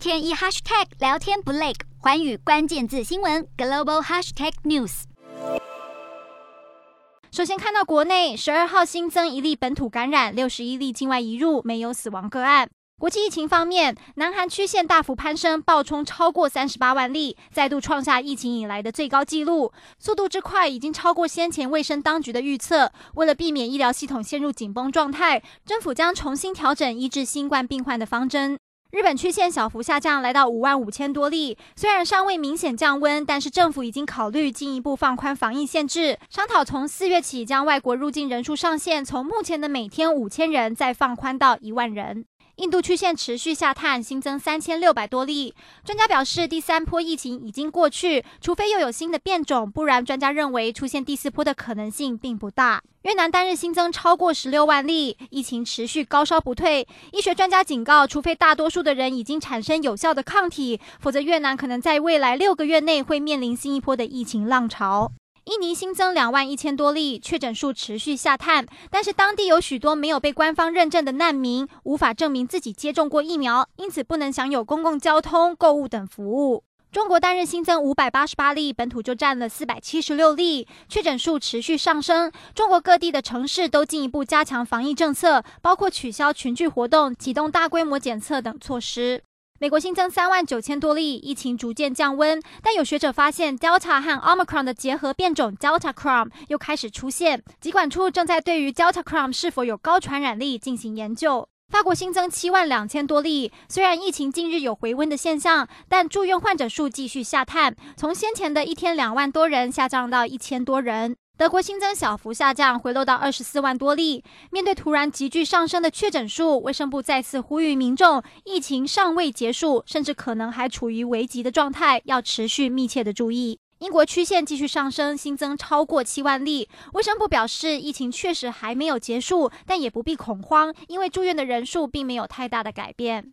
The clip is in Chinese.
天一 hashtag 聊天不累，环宇关键字新闻 global hashtag news。首先看到国内十二号新增一例本土感染，六十一例境外移入，没有死亡个案。国际疫情方面，南韩曲线大幅攀升，暴冲超过三十八万例，再度创下疫情以来的最高纪录。速度之快，已经超过先前卫生当局的预测。为了避免医疗系统陷入紧绷状态，政府将重新调整医治新冠病患的方针。日本曲线小幅下降，来到五万五千多例。虽然尚未明显降温，但是政府已经考虑进一步放宽防疫限制，商讨从四月起将外国入境人数上限从目前的每天五千人再放宽到一万人。印度曲线持续下探，新增三千六百多例。专家表示，第三波疫情已经过去，除非又有新的变种，不然专家认为出现第四波的可能性并不大。越南单日新增超过十六万例，疫情持续高烧不退。医学专家警告，除非大多数的人已经产生有效的抗体，否则越南可能在未来六个月内会面临新一波的疫情浪潮。印尼新增两万一千多例，确诊数持续下探，但是当地有许多没有被官方认证的难民，无法证明自己接种过疫苗，因此不能享有公共交通、购物等服务。中国单日新增五百八十八例，本土就占了四百七十六例，确诊数持续上升。中国各地的城市都进一步加强防疫政策，包括取消群聚活动、启动大规模检测等措施。美国新增三万九千多例，疫情逐渐降温，但有学者发现，Delta 和 Omicron 的结合变种 Delta Cron 又开始出现。疾管处正在对于 Delta Cron 是否有高传染力进行研究。法国新增七万两千多例，虽然疫情近日有回温的现象，但住院患者数继续下探，从先前的一天两万多人下降到一千多人。德国新增小幅下降，回落到二十四万多例。面对突然急剧上升的确诊数，卫生部再次呼吁民众，疫情尚未结束，甚至可能还处于危急的状态，要持续密切的注意。英国曲线继续上升，新增超过七万例。卫生部表示，疫情确实还没有结束，但也不必恐慌，因为住院的人数并没有太大的改变。